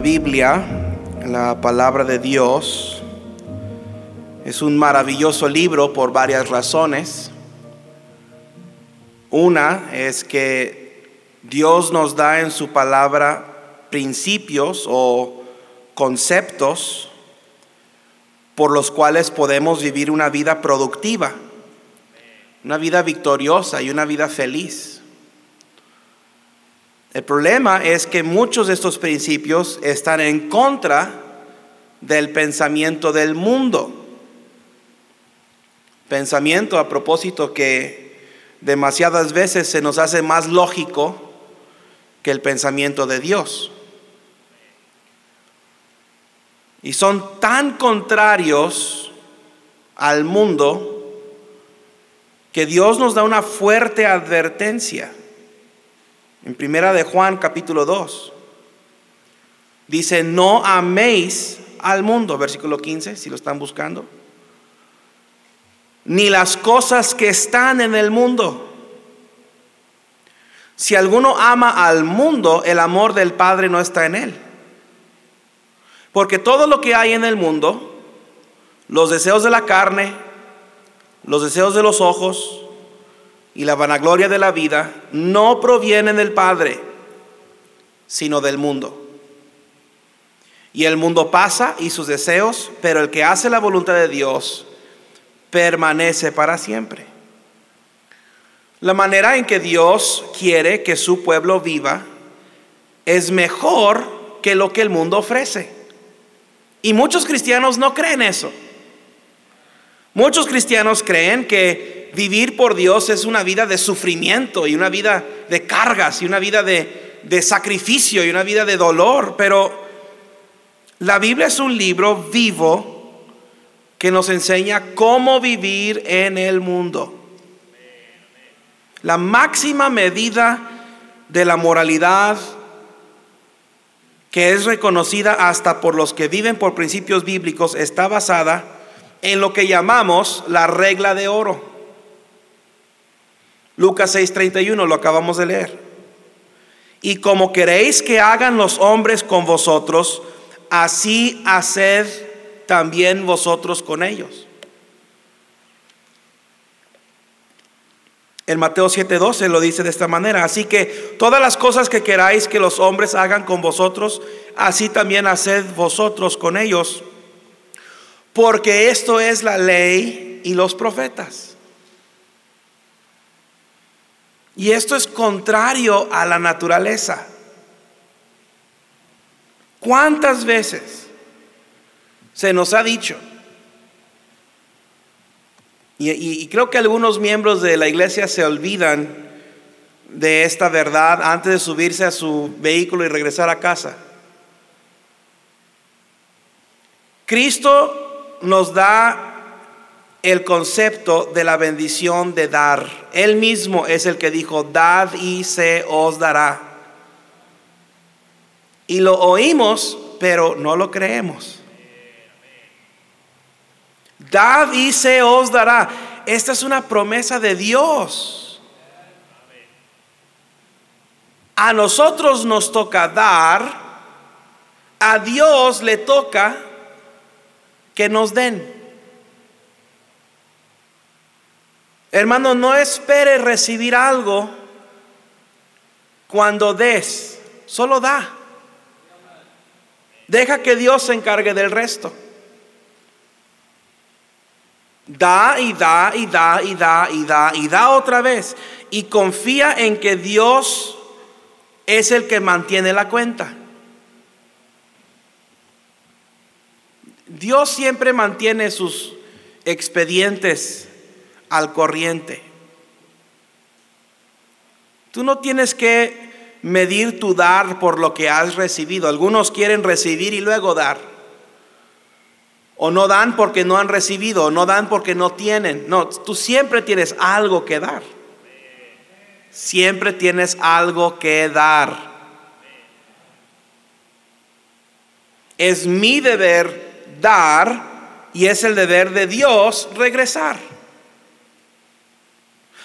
La Biblia, la palabra de Dios, es un maravilloso libro por varias razones. Una es que Dios nos da en su palabra principios o conceptos por los cuales podemos vivir una vida productiva, una vida victoriosa y una vida feliz. El problema es que muchos de estos principios están en contra del pensamiento del mundo. Pensamiento a propósito que demasiadas veces se nos hace más lógico que el pensamiento de Dios. Y son tan contrarios al mundo que Dios nos da una fuerte advertencia. En primera de Juan capítulo 2 dice, "No améis al mundo", versículo 15, si lo están buscando. Ni las cosas que están en el mundo. Si alguno ama al mundo, el amor del Padre no está en él. Porque todo lo que hay en el mundo, los deseos de la carne, los deseos de los ojos y la vanagloria de la vida, no provienen del Padre, sino del mundo. Y el mundo pasa y sus deseos, pero el que hace la voluntad de Dios permanece para siempre. La manera en que Dios quiere que su pueblo viva es mejor que lo que el mundo ofrece. Y muchos cristianos no creen eso. Muchos cristianos creen que vivir por Dios es una vida de sufrimiento y una vida de cargas y una vida de, de sacrificio y una vida de dolor, pero la Biblia es un libro vivo que nos enseña cómo vivir en el mundo. La máxima medida de la moralidad que es reconocida hasta por los que viven por principios bíblicos, está basada en lo que llamamos la regla de oro. Lucas 6:31 lo acabamos de leer. Y como queréis que hagan los hombres con vosotros, así haced también vosotros con ellos. En Mateo 7:12 lo dice de esta manera. Así que todas las cosas que queráis que los hombres hagan con vosotros, así también haced vosotros con ellos. Porque esto es la ley y los profetas. Y esto es contrario a la naturaleza. ¿Cuántas veces se nos ha dicho? Y, creo que algunos miembros de la iglesia se olvidan de esta verdad antes de subirse a su vehículo y regresar a casa. Cristo nos da el concepto de la bendición de dar. Él mismo es el que dijo, dad y se os dará. Y lo oímos, pero no lo creemos. Dad y se os dará. Esta es una promesa de Dios. A nosotros nos toca dar, a Dios le toca que nos den. Hermano, no espere recibir algo cuando des, solo da. Deja que Dios se encargue del resto. Da y da y da y da y da y da otra vez. Y confía en que Dios es el que mantiene la cuenta. Dios siempre mantiene sus expedientes al corriente. Tú no tienes que medir tu dar por lo que has recibido. Algunos quieren recibir y luego dar. O no dan porque no han recibido, o no dan porque no tienen. No, tú siempre tienes algo que dar. Siempre tienes algo que dar. Es mi deber dar y es el deber de Dios regresar.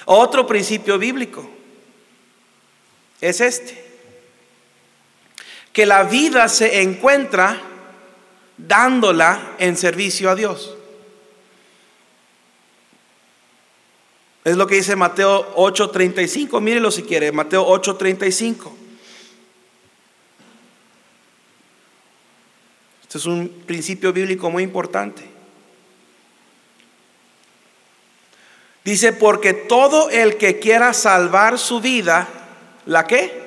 Otro principio bíblico es este. que la vida se encuentra dándola en servicio a Dios. Es lo que dice Mateo 8:35. Mírelo si quiere, Mateo 8:35. Este es un principio bíblico muy importante. Dice, porque todo el que quiera salvar su vida, ¿la qué?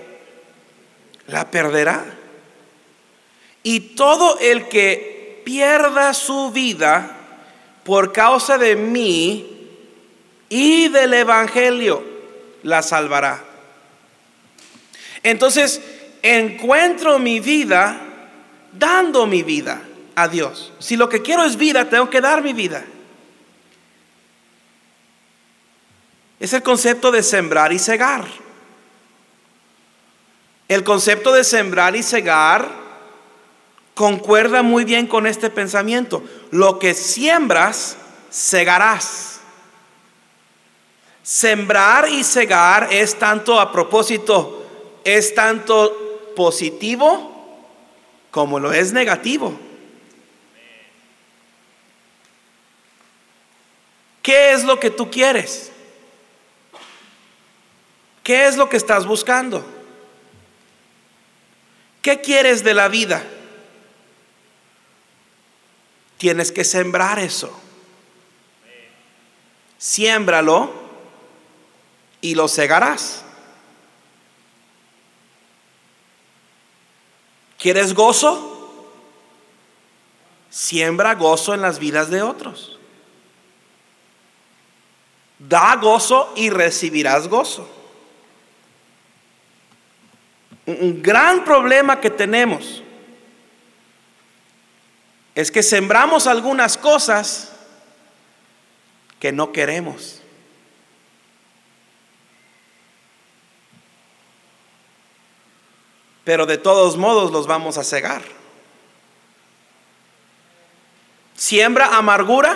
La perderá. Y todo el que pierda su vida por causa de mí, y del Evangelio la salvará. Entonces, encuentro mi vida dando mi vida a Dios. Si lo que quiero es vida, tengo que dar mi vida. Es el concepto de sembrar y cegar. El concepto de sembrar y cegar concuerda muy bien con este pensamiento. Lo que siembras, segarás. Sembrar y cegar es tanto a propósito, es tanto positivo como lo es negativo. ¿Qué es lo que tú quieres? ¿Qué es lo que estás buscando? ¿Qué quieres de la vida? Tienes que sembrar eso. Siémbralo y lo cegarás. ¿Quieres gozo? Siembra gozo en las vidas de otros. Da gozo y recibirás gozo. Un gran problema que tenemos es que sembramos algunas cosas que no queremos. pero de todos modos los vamos a cegar. Siembra amargura.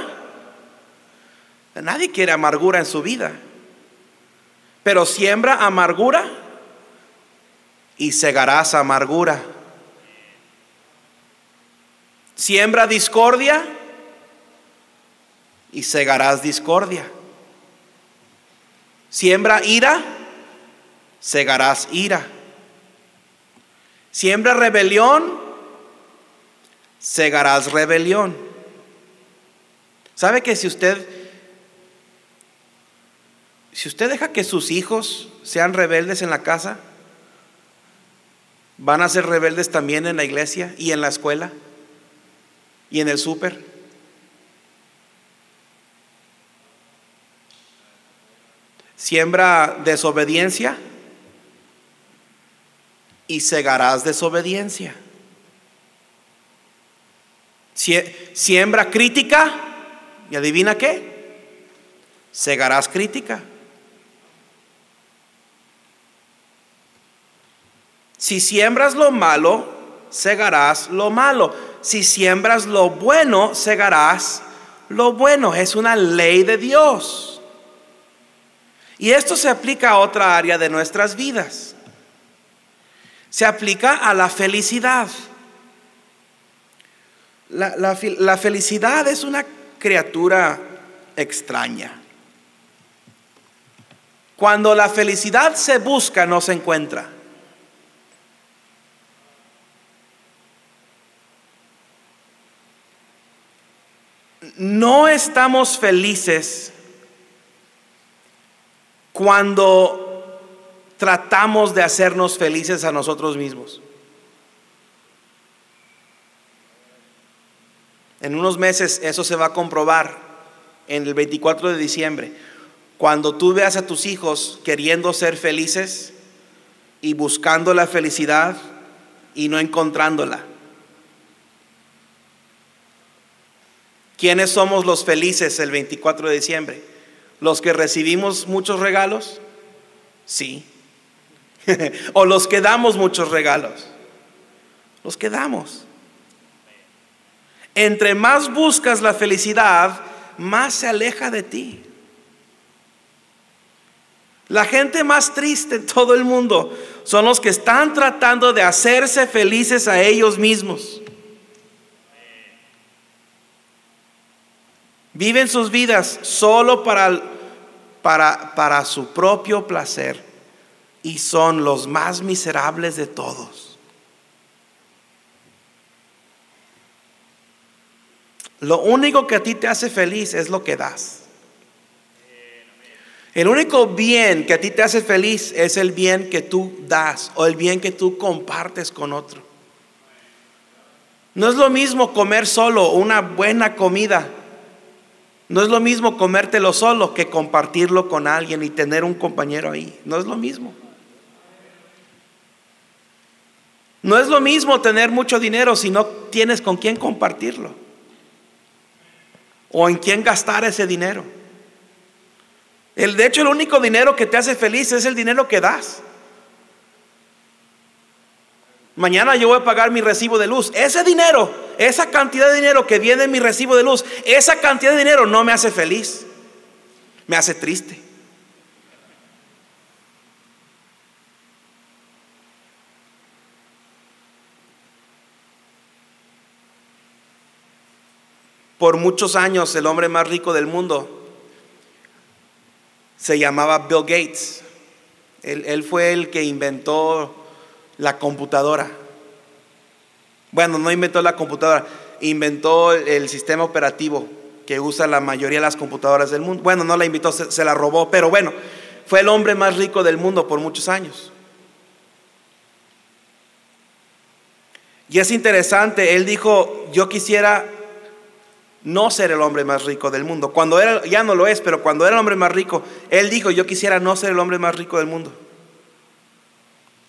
Nadie quiere amargura en su vida, pero siembra amargura y cegarás amargura. Siembra discordia y cegarás discordia. Siembra ira, cegarás ira. Siembra rebelión, segarás rebelión. ¿Sabe que si usted si usted deja que sus hijos sean rebeldes en la casa, van a ser rebeldes también en la iglesia y en la escuela y en el súper? Siembra desobediencia, y cegarás desobediencia. Siembra crítica y adivina qué, segarás crítica. Si siembras lo malo, segarás lo malo. Si siembras lo bueno, segarás lo bueno. Es una ley de Dios. Y esto se aplica a otra área de nuestras vidas se aplica a la felicidad. La, felicidad es una criatura extraña. Cuando la felicidad se busca, no se encuentra. No estamos felices cuando tratamos de hacernos felices a nosotros mismos. En unos meses eso se va a comprobar en el 24 de diciembre. Cuando tú veas a tus hijos queriendo ser felices y buscando la felicidad y no encontrándola. ¿Quiénes somos los felices el 24 de diciembre? ¿Los que recibimos muchos regalos? Sí. o los que damos muchos regalos. Los que damos. Entre más buscas la felicidad, más se aleja de ti. La gente más triste en todo el mundo son los que están tratando de hacerse felices a ellos mismos. Viven sus vidas solo para, para, para su propio placer y son los más miserables de todos. Lo único que a ti te hace feliz es lo que das. El único bien que a ti te hace feliz es el bien que tú das o el bien que tú compartes con otro. No es lo mismo comer solo una buena comida. No es lo mismo comértelo solo que compartirlo con alguien y tener un compañero ahí. No es lo mismo. No es lo mismo tener mucho dinero si no tienes con quién compartirlo o en quién gastar ese dinero. El, de hecho, el único dinero que te hace feliz es el dinero que das. Mañana yo voy a pagar mi recibo de luz. Ese dinero, esa cantidad de dinero que viene en mi recibo de luz, esa cantidad de dinero no me hace feliz. Me hace triste. Por muchos años el hombre más rico del mundo se llamaba Bill Gates. Él, fue el que inventó la computadora. Bueno, no inventó la computadora, inventó el sistema operativo que usa la mayoría de las computadoras del mundo. Bueno, no la inventó, se, la robó, pero bueno, fue el hombre más rico del mundo por muchos años. Y es interesante, él dijo, yo quisiera no ser el hombre más rico del mundo. Cuando era, ya no lo es, pero cuando era el hombre más rico, él dijo, yo quisiera no ser el hombre más rico del mundo.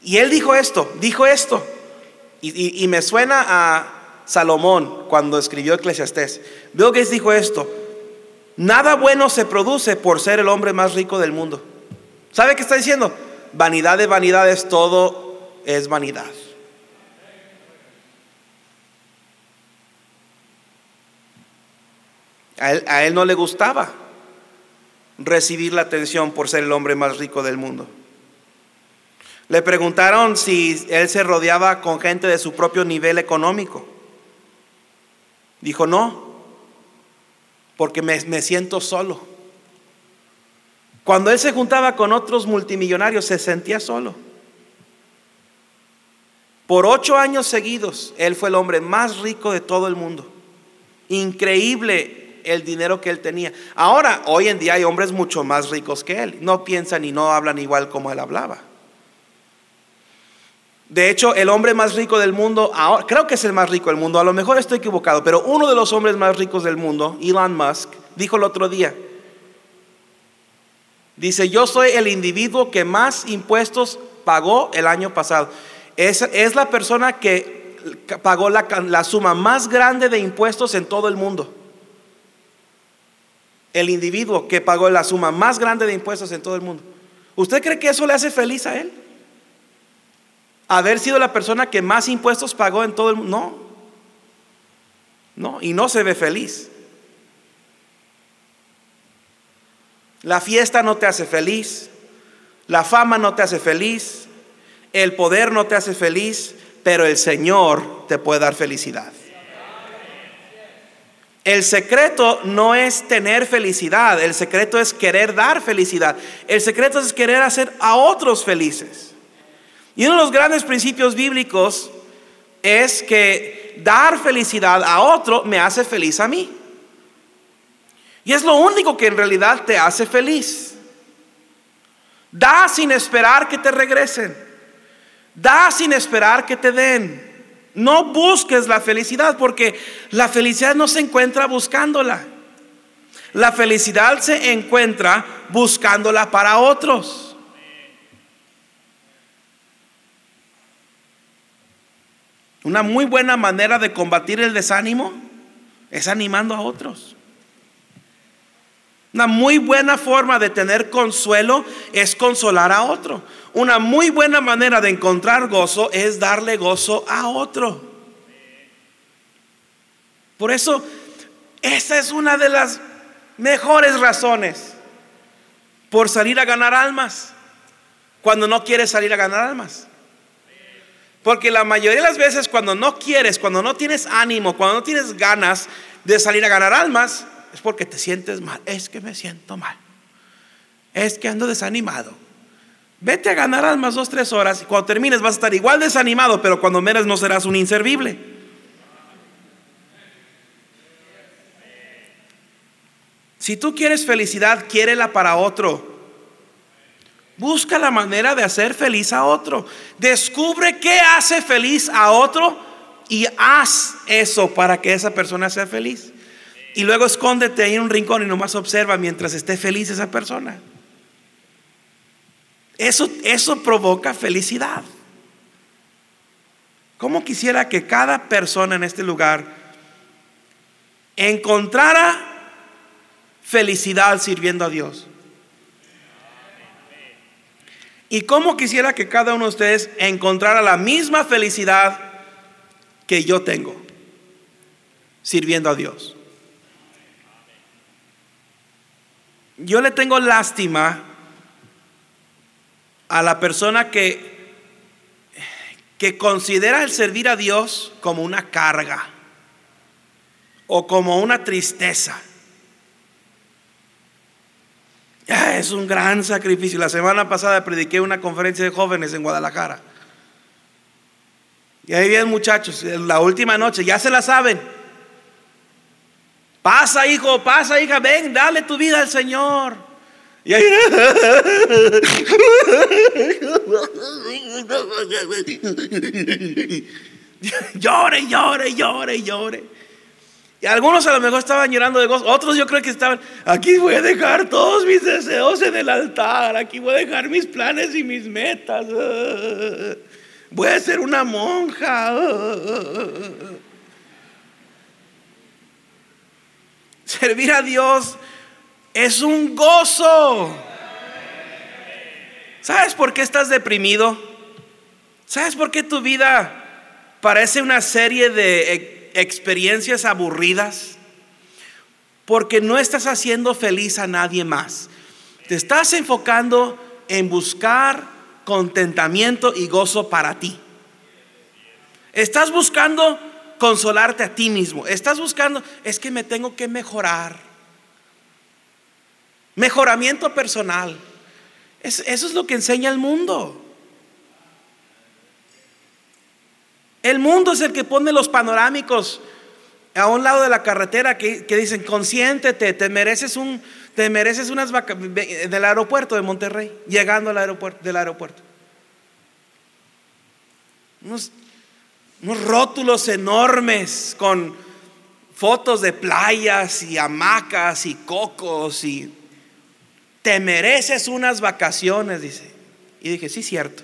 Y él dijo esto, dijo esto. Y, me suena a Salomón cuando escribió Eclesiastés. Bill Gates dijo esto, nada bueno se produce por ser el hombre más rico del mundo. ¿Sabe qué está diciendo? Vanidad de vanidades, todo es vanidad. A él, no le gustaba recibir la atención por ser el hombre más rico del mundo. Le preguntaron si él se rodeaba con gente de su propio nivel económico. Dijo, no, porque me, siento solo. Cuando él se juntaba con otros multimillonarios, se sentía solo. Por ocho años seguidos, él fue el hombre más rico de todo el mundo. Increíble el dinero que él tenía. Ahora, hoy en día hay hombres mucho más ricos que él. No piensan y no hablan igual como él hablaba. De hecho, el hombre más rico del mundo, creo que es el más rico del mundo, a lo mejor estoy equivocado, pero uno de los hombres más ricos del mundo, Elon Musk, dijo el otro día, dice, yo soy el individuo que más impuestos pagó el año pasado. Es, es la persona que pagó la, la suma más grande de impuestos en todo el mundo el individuo que pagó la suma más grande de impuestos en todo el mundo. ¿Usted cree que eso le hace feliz a él? Haber sido la persona que más impuestos pagó en todo el mundo. No. No, y no se ve feliz. La fiesta no te hace feliz. La fama no te hace feliz. El poder no te hace feliz. Pero el Señor te puede dar felicidad. El secreto no es tener felicidad, el secreto es querer dar felicidad. El secreto es querer hacer a otros felices. Y uno de los grandes principios bíblicos es que dar felicidad a otro me hace feliz a mí. Y es lo único que en realidad te hace feliz. Da sin esperar que te regresen. Da sin esperar que te den. No busques la felicidad porque la felicidad no se encuentra buscándola. La felicidad se encuentra buscándola para otros. Una muy buena manera de combatir el desánimo es animando a otros. Una muy buena forma de tener consuelo es consolar a otro. Una muy buena manera de encontrar gozo es darle gozo a otro. Por eso, esa es una de las mejores razones por salir a ganar almas. cuando no quieres salir a ganar almas. Porque la mayoría de las veces cuando no quieres, cuando no tienes ánimo, cuando no tienes ganas de salir a ganar almas, es porque te sientes mal. Es que me siento mal. Es que ando desanimado. Vete a ganar almas dos, tres horas y cuando termines vas a estar igual desanimado, pero cuando menos no serás un inservible. Si tú quieres felicidad, quiérela para otro. Busca la manera de hacer feliz a otro. Descubre qué hace feliz a otro y haz eso para que esa persona sea feliz. Y luego escóndete ahí en un rincón y nomás observa mientras esté feliz esa persona. Eso, eso provoca felicidad. ¿Cómo quisiera que cada persona en este lugar encontrara felicidad sirviendo a Dios? Y cómo quisiera que cada uno de ustedes encontrara la misma felicidad que yo tengo sirviendo a Dios. Yo le tengo lástima a la persona que, que considera el servir a Dios como una carga o como una tristeza. Es un gran sacrificio. La semana pasada prediqué una conferencia de jóvenes en Guadalajara. Y ahí vienen muchachos, la última noche, ya se la saben. Pasa, hijo, pasa, hija, ven, dale tu vida al Señor. Y ahí. llore, llore, llore, llore. Y algunos a lo mejor estaban llorando de gozo, otros yo creo que estaban, aquí voy a dejar todos mis deseos en el altar, aquí voy a dejar mis planes y mis metas. Voy a ser una monja. Servir a Dios es un gozo. ¿Sabes por qué estás deprimido? ¿Sabes por qué tu vida parece una serie de experiencias aburridas porque no estás haciendo feliz a nadie más. Te estás enfocando en buscar contentamiento y gozo para ti. Estás buscando consolarte a ti mismo. Estás buscando, es que me tengo que mejorar. Mejoramiento personal. eso es lo que enseña el mundo. El mundo es el que pone los panorámicos a un lado de la carretera que, dicen, consiéntete, te mereces un, te mereces unas vacas del aeropuerto de Monterrey, llegando al aeropuerto, del aeropuerto. Unos, unos rótulos enormes con fotos de playas y hamacas y cocos y te mereces unas vacaciones, dice. Y dije, sí, cierto.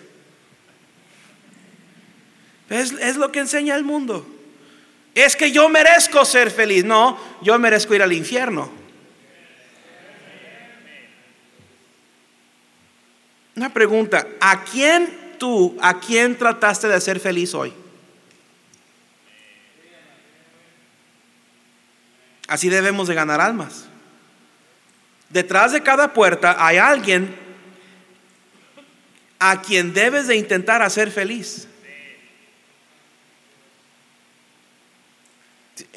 Es, lo que enseña el mundo. Es que yo merezco ser feliz. No, yo merezco ir al infierno. Una pregunta, ¿a quién tú, a quién trataste de hacer feliz hoy? Así debemos de ganar almas. Detrás de cada puerta hay alguien a quien debes de intentar hacer feliz.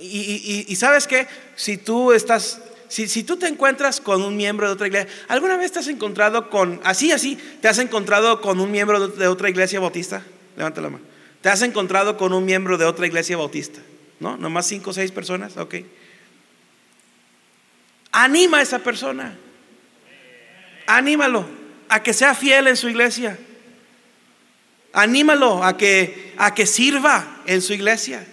Y, sabes que si tú estás, si, tú te encuentras con un miembro de otra iglesia, ¿alguna vez te has encontrado con, así, así, te has encontrado con un miembro de otra iglesia bautista? Levanta la mano. ¿Te has encontrado con un miembro de otra iglesia bautista? ¿No? ¿Nomás cinco o seis personas? Ok. Anima a esa persona. Anímalo a que sea fiel en su iglesia. Anímalo a que, a que sirva en su iglesia.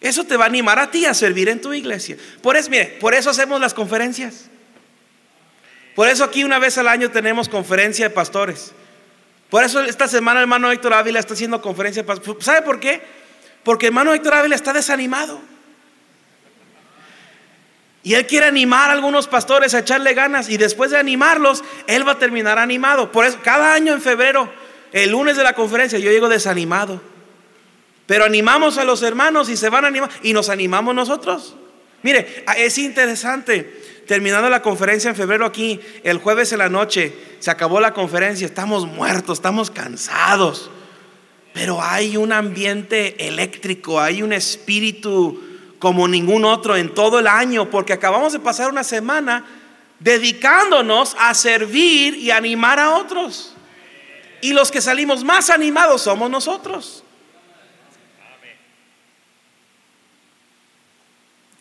Eso te va a animar a ti a servir en tu iglesia. Por eso, mire, por eso hacemos las conferencias. Por eso aquí una vez al año tenemos conferencia de pastores. Por eso esta semana el hermano Héctor Ávila está haciendo conferencia de pastores. ¿Sabe por qué? Porque el hermano Héctor Ávila está desanimado. Y él quiere animar a algunos pastores a echarle ganas. Y después de animarlos, él va a terminar animado. Por eso, cada año en febrero, el lunes de la conferencia, yo llego desanimado. Pero animamos a los hermanos y se van a animar y nos animamos nosotros. Mire, es interesante. terminando la conferencia en febrero aquí, el jueves en la noche, se acabó la conferencia, estamos muertos, estamos cansados. Pero hay un ambiente eléctrico, hay un espíritu como ningún otro en todo el año, porque acabamos de pasar una semana dedicándonos a servir y animar a otros. Y los que salimos más animados somos nosotros.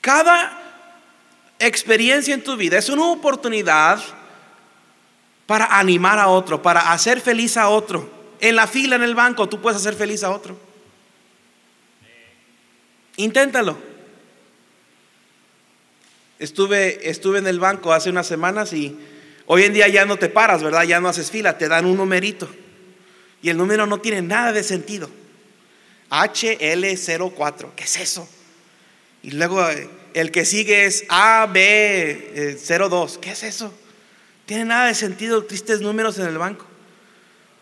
Cada experiencia en tu vida es una oportunidad para animar a otro, para hacer feliz a otro. En la fila, en el banco, tú puedes hacer feliz a otro. Inténtalo. Estuve, estuve en el banco hace unas semanas y hoy en día ya no te paras, ¿verdad? Ya no haces fila, te dan un numerito. Y el número no tiene nada de sentido. HL04, ¿qué es eso? Y luego eh, el que sigue es AB02, ¿qué es eso? Tiene nada de sentido, tristes números en el banco.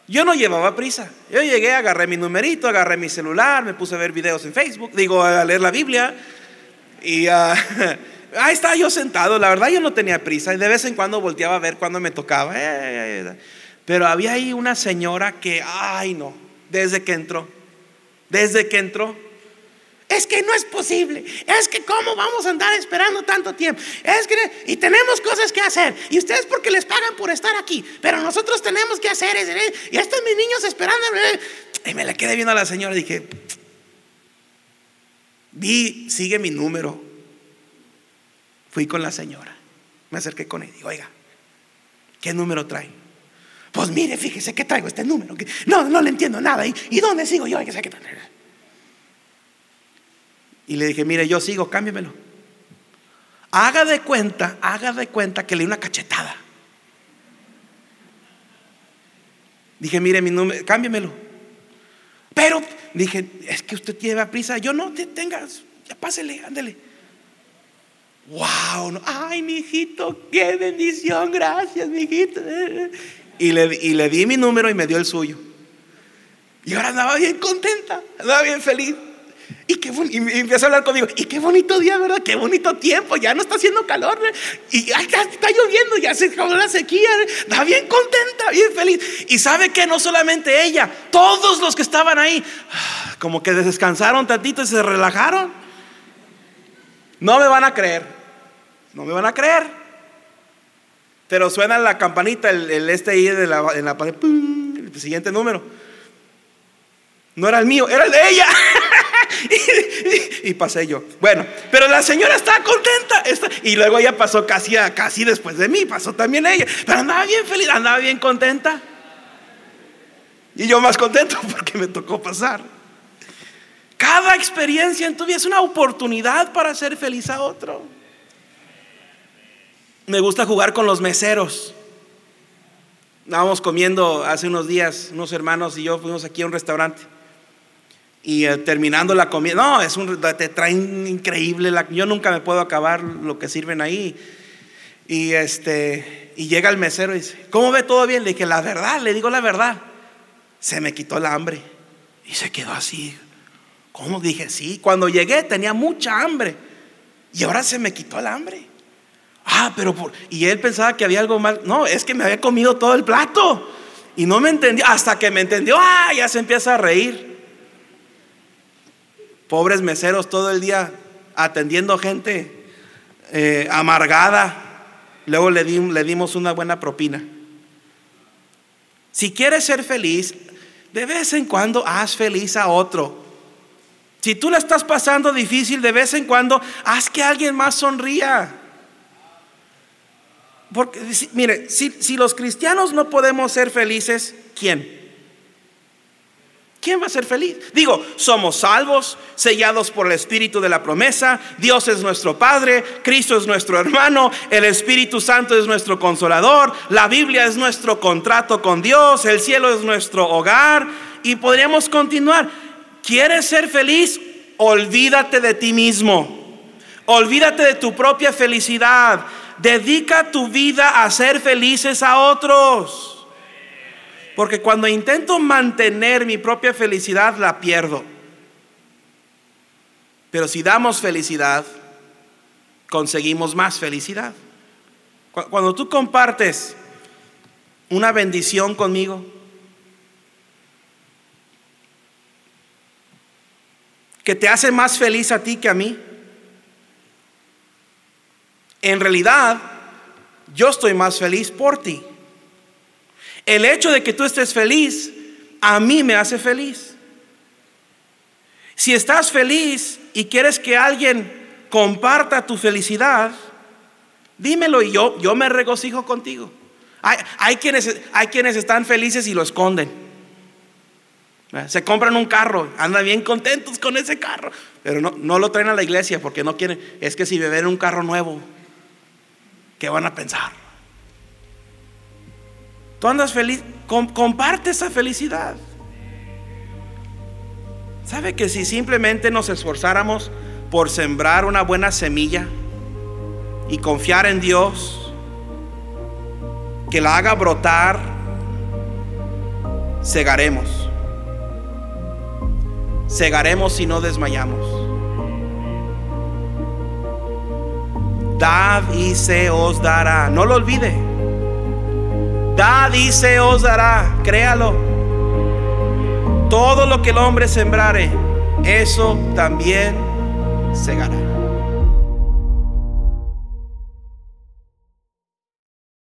Yo no llevaba prisa. Yo llegué, agarré mi numerito, agarré mi celular, me puse a ver videos en Facebook, digo, a leer la Biblia. Y uh, ahí estaba yo sentado. La verdad, yo no tenía prisa. Y de vez en cuando volteaba a ver cuando me tocaba. Pero había ahí una señora que, ay, no, desde que entró, desde que entró, es que no es posible. Es que cómo vamos a andar esperando tanto tiempo. Es que y tenemos cosas que hacer. Y ustedes porque les pagan por estar aquí, pero nosotros tenemos que hacer. Y estos mis niños esperando. Y me le quedé viendo a la señora y dije, vi, sigue mi número. Fui con la señora. Me acerqué con ella. Digo, oiga, ¿qué número trae? Pues mire, fíjese que traigo este número. No, no le entiendo nada. ¿Y, dónde sigo yo? Oiga, ¿qué y le dije, mire, yo sigo, cámbiamelo. Haga de cuenta, haga de cuenta que le di una cachetada. Dije, mire, mi número, cámbiamelo. Pero dije, es que usted lleva prisa. Yo no, te ya pásele, ándele. Wow, ay, mi hijito, qué bendición, gracias, mi hijito. Y le, y le di mi número y me dio el suyo. Y ahora andaba bien contenta, andaba bien feliz. Y, qué y empieza a hablar conmigo. Y qué bonito día, ¿verdad? Qué bonito tiempo. Ya no está haciendo calor. Y ya está lloviendo. Ya se acabó la sequía. Está bien contenta, bien feliz. Y sabe que no solamente ella, todos los que estaban ahí, como que descansaron tantito y se relajaron. No me van a creer. No me van a creer. Pero suena la campanita, el, este ahí de la, en la pared. El siguiente número. No era el mío, era el de ella. y, pasé yo. Bueno, pero la señora estaba contenta. y luego ella pasó casi, casi después de mí, pasó también ella. Pero andaba bien feliz, andaba bien contenta. Y yo más contento porque me tocó pasar. Cada experiencia en tu vida es una oportunidad para hacer feliz a otro. Me gusta jugar con los meseros. Estábamos comiendo hace unos días, unos hermanos y yo fuimos aquí a un restaurante. Y eh, terminando la comida, no, es un, te traen increíble, yo nunca me puedo acabar lo que sirven ahí. Y, este, y llega el mesero y dice, ¿cómo ve todo bien? Le dije, la verdad, le digo la verdad. Se me quitó el hambre. Y se quedó así. ¿Cómo? Dije, sí, cuando llegué tenía mucha hambre. Y ahora se me quitó el hambre. Ah, pero por... Y él pensaba que había algo mal. No, es que me había comido todo el plato. Y no me entendió. Hasta que me entendió, ah, ya se empieza a reír. Pobres meseros todo el día atendiendo gente eh, amargada. Luego le, dimos una buena propina. Si quieres ser feliz, de vez en cuando haz feliz a otro. Si tú le estás pasando difícil, de vez en cuando haz que alguien más sonría. Porque, mire, si los cristianos no podemos ser felices, ¿quién? ¿Quién va a ser feliz? Digo, somos salvos, sellados por el Espíritu de la promesa, Dios es nuestro Padre, Cristo es nuestro hermano, el Espíritu Santo es nuestro consolador, la Biblia es nuestro contrato con Dios, el cielo es nuestro hogar y podríamos continuar. ¿Quieres ser feliz? Olvídate de ti mismo, olvídate de tu propia felicidad, dedica tu vida a ser felices a otros. Porque cuando intento mantener mi propia felicidad, la pierdo. Pero si damos felicidad, conseguimos más felicidad. Cuando tú compartes una bendición conmigo, que te hace más feliz a ti que a mí, en realidad yo estoy más feliz por ti. El hecho de que tú estés feliz a mí me hace feliz. Si estás feliz y quieres que alguien comparta tu felicidad, dímelo y yo, yo me regocijo contigo. Hay, quienes, hay quienes están felices y lo esconden. Se compran un carro, andan bien contentos con ese carro, pero no, no lo traen a la iglesia porque no quieren. Es que si beber un carro nuevo, ¿qué van a pensar? Tú andas feliz, comparte esa felicidad. ¿Sabe que si simplemente nos esforzáramos por sembrar una buena semilla y confiar en Dios, que la haga brotar, segaremos. Segaremos si no desmayamos. Dad y se os dará. No lo olvide. Dad y se os dará. Créalo. Todo lo que el hombre sembrare, eso también segará.